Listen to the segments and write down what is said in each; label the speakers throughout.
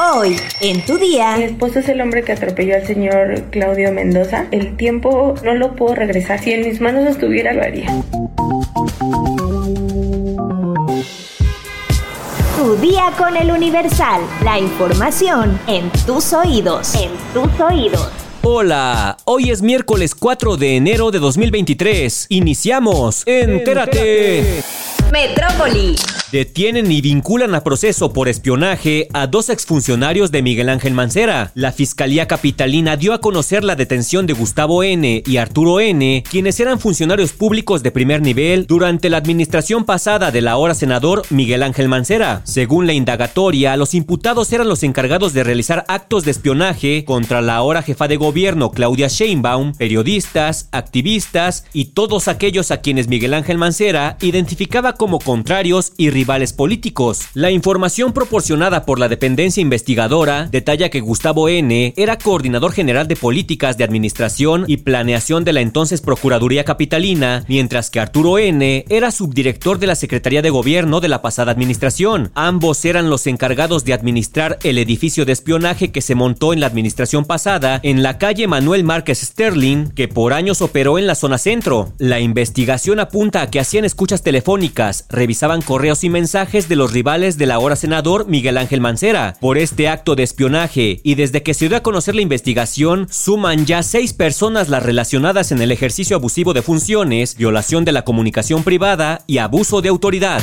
Speaker 1: Hoy, en tu día.
Speaker 2: Mi esposo es el hombre que atropelló al señor Claudio Mendoza. El tiempo no lo puedo regresar. Si en mis manos estuviera, lo haría.
Speaker 1: Tu día con el Universal. La información en tus oídos. En tus oídos.
Speaker 3: Hola, hoy es miércoles 4 de enero de 2023. Iniciamos. Entérate.
Speaker 1: Metrópoli.
Speaker 3: Detienen y vinculan a proceso por espionaje a dos exfuncionarios de Miguel Ángel Mancera. La Fiscalía Capitalina dio a conocer la detención de Gustavo N. y Arturo N., quienes eran funcionarios públicos de primer nivel durante la administración pasada del ahora senador Miguel Ángel Mancera. Según la indagatoria, los imputados eran los encargados de realizar actos de espionaje contra la ahora jefa de gobierno Claudia Sheinbaum, periodistas, activistas y todos aquellos a quienes Miguel Ángel Mancera identificaba como contrarios y rivales políticos. La información proporcionada por la dependencia investigadora detalla que Gustavo N. era coordinador general de políticas de administración y planeación de la entonces Procuraduría Capitalina, mientras que Arturo N. era subdirector de la Secretaría de Gobierno de la pasada administración. Ambos eran los encargados de administrar el edificio de espionaje que se montó en la administración pasada en la calle Manuel Márquez Sterling, que por años operó en la zona centro. La investigación apunta a que hacían escuchas telefónicas, revisaban correos y mensajes de los rivales del ahora senador Miguel Ángel Mancera por este acto de espionaje y desde que se dio a conocer la investigación suman ya seis personas las relacionadas en el ejercicio abusivo de funciones, violación de la comunicación privada y abuso de autoridad.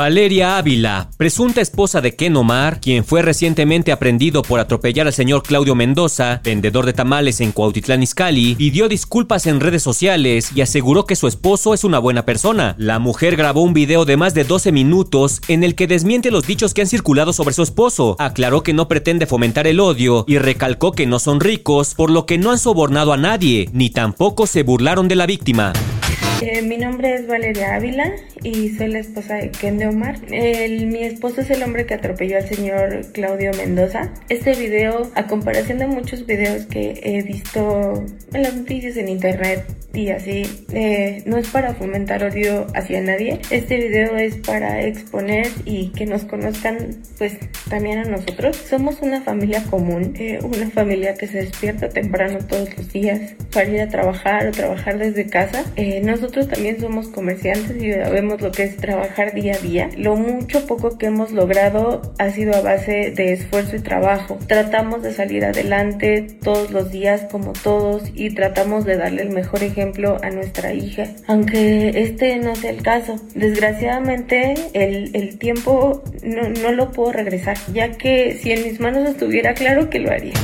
Speaker 3: Valeria Ávila, presunta esposa de Ken Omar, quien fue recientemente aprendido por atropellar al señor Claudio Mendoza, vendedor de tamales en Cuautitlán Izcalli, pidió disculpas en redes sociales y aseguró que su esposo es una buena persona. La mujer grabó un video de más de 12 minutos en el que desmiente los dichos que han circulado sobre su esposo, aclaró que no pretende fomentar el odio y recalcó que no son ricos, por lo que no han sobornado a nadie, ni tampoco se burlaron de la víctima.
Speaker 2: Eh, mi nombre es Valeria Ávila y soy la esposa de Ken de Omar. Mi esposo es el hombre que atropelló al señor Claudio Mendoza. Este video, a comparación de muchos videos que he visto en las noticias, en internet y así, eh, no es para fomentar odio hacia nadie. Este video es para exponer y que nos conozcan pues también a nosotros. Somos una familia común, eh, una familia que se despierta temprano todos los días para ir a trabajar o trabajar desde casa. nosotros nosotros también somos comerciantes y sabemos lo que es trabajar día a día. Lo mucho poco que hemos logrado ha sido a base de esfuerzo y trabajo. Tratamos de salir adelante todos los días como todos y tratamos de darle el mejor ejemplo a nuestra hija, aunque este no es el caso. Desgraciadamente el, el tiempo no, no lo puedo regresar, ya que si en mis manos estuviera claro que lo haría.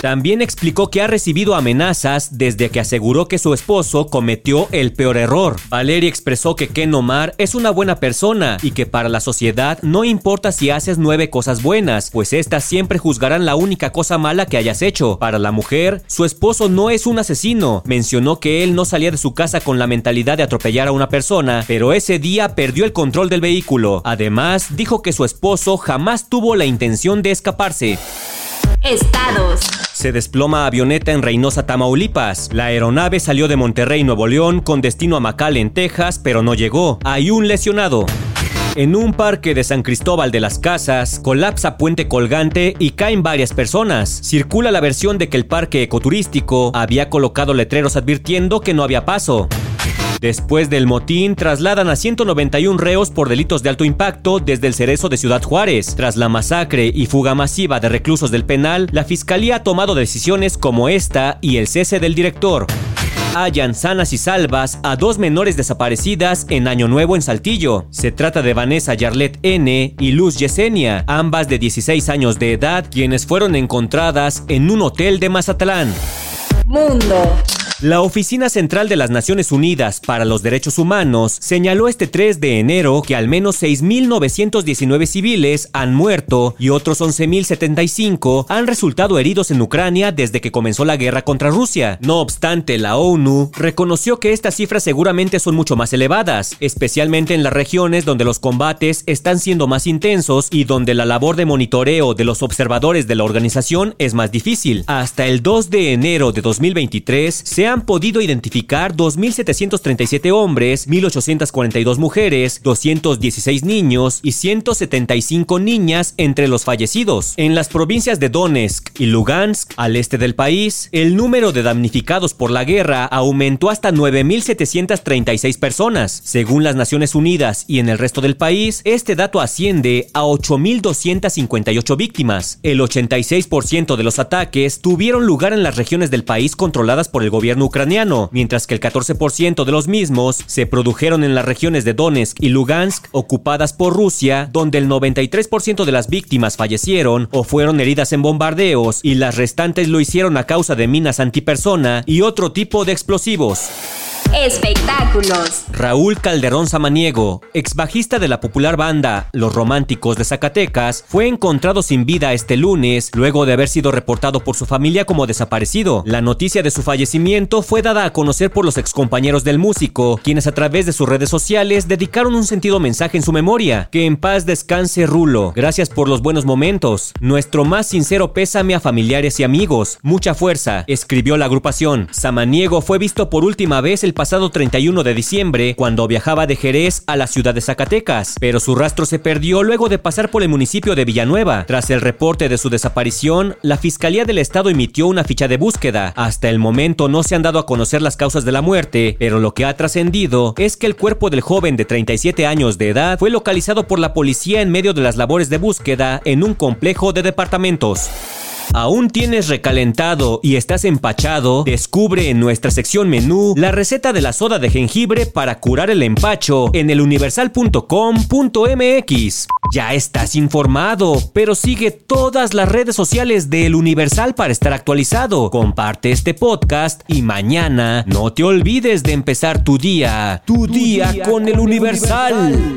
Speaker 3: También explicó que ha recibido amenazas desde que aseguró que su esposo cometió el peor error. Valeria expresó que Ken Omar es una buena persona y que para la sociedad no importa si haces nueve cosas buenas, pues estas siempre juzgarán la única cosa mala que hayas hecho. Para la mujer, su esposo no es un asesino. Mencionó que él no salía de su casa con la mentalidad de atropellar a una persona, pero ese día perdió el control del vehículo. Además, dijo que su esposo jamás tuvo la intención de escaparse.
Speaker 1: Estados.
Speaker 3: Se desploma avioneta en Reynosa, Tamaulipas. La aeronave salió de Monterrey, Nuevo León, con destino a McAllen, Texas, pero no llegó. Hay un lesionado. En un parque de San Cristóbal de las Casas, colapsa puente colgante y caen varias personas. Circula la versión de que el parque ecoturístico había colocado letreros advirtiendo que no había paso. Después del motín, trasladan a 191 reos por delitos de alto impacto desde el cerezo de Ciudad Juárez. Tras la masacre y fuga masiva de reclusos del penal, la fiscalía ha tomado decisiones como esta y el cese del director hallan sanas y salvas a dos menores desaparecidas en Año Nuevo en Saltillo. Se trata de Vanessa Yarlet N. y Luz Yesenia, ambas de 16 años de edad, quienes fueron encontradas en un hotel de Mazatlán.
Speaker 1: Mundo.
Speaker 3: La Oficina Central de las Naciones Unidas para los Derechos Humanos señaló este 3 de enero que al menos 6.919 civiles han muerto y otros 11.075 han resultado heridos en Ucrania desde que comenzó la guerra contra Rusia. No obstante, la ONU reconoció que estas cifras seguramente son mucho más elevadas, especialmente en las regiones donde los combates están siendo más intensos y donde la labor de monitoreo de los observadores de la organización es más difícil. Hasta el 2 de enero de 2023 se han podido identificar 2.737 hombres, 1.842 mujeres, 216 niños y 175 niñas entre los fallecidos. En las provincias de Donetsk y Lugansk, al este del país, el número de damnificados por la guerra aumentó hasta 9.736 personas. Según las Naciones Unidas y en el resto del país, este dato asciende a 8.258 víctimas. El 86% de los ataques tuvieron lugar en las regiones del país controladas por el gobierno ucraniano, mientras que el 14% de los mismos se produjeron en las regiones de Donetsk y Lugansk ocupadas por Rusia, donde el 93% de las víctimas fallecieron o fueron heridas en bombardeos y las restantes lo hicieron a causa de minas antipersona y otro tipo de explosivos.
Speaker 1: Espectáculos.
Speaker 3: Raúl Calderón Samaniego, ex bajista de la popular banda Los Románticos de Zacatecas, fue encontrado sin vida este lunes luego de haber sido reportado por su familia como desaparecido. La noticia de su fallecimiento fue dada a conocer por los excompañeros del músico, quienes a través de sus redes sociales dedicaron un sentido mensaje en su memoria. Que en paz descanse Rulo. Gracias por los buenos momentos. Nuestro más sincero pésame a familiares y amigos. Mucha fuerza, escribió la agrupación. Samaniego fue visto por última vez el pasado 31 de diciembre cuando viajaba de Jerez a la ciudad de Zacatecas, pero su rastro se perdió luego de pasar por el municipio de Villanueva. Tras el reporte de su desaparición, la Fiscalía del Estado emitió una ficha de búsqueda. Hasta el momento no se han dado a conocer las causas de la muerte, pero lo que ha trascendido es que el cuerpo del joven de 37 años de edad fue localizado por la policía en medio de las labores de búsqueda en un complejo de departamentos. ¿Aún tienes recalentado y estás empachado? Descubre en nuestra sección menú la receta de la soda de jengibre para curar el empacho en eluniversal.com.mx. Ya estás informado, pero sigue todas las redes sociales de El Universal para estar actualizado. Comparte este podcast y mañana no te olvides de empezar tu día. Tu, día, con, El Universal.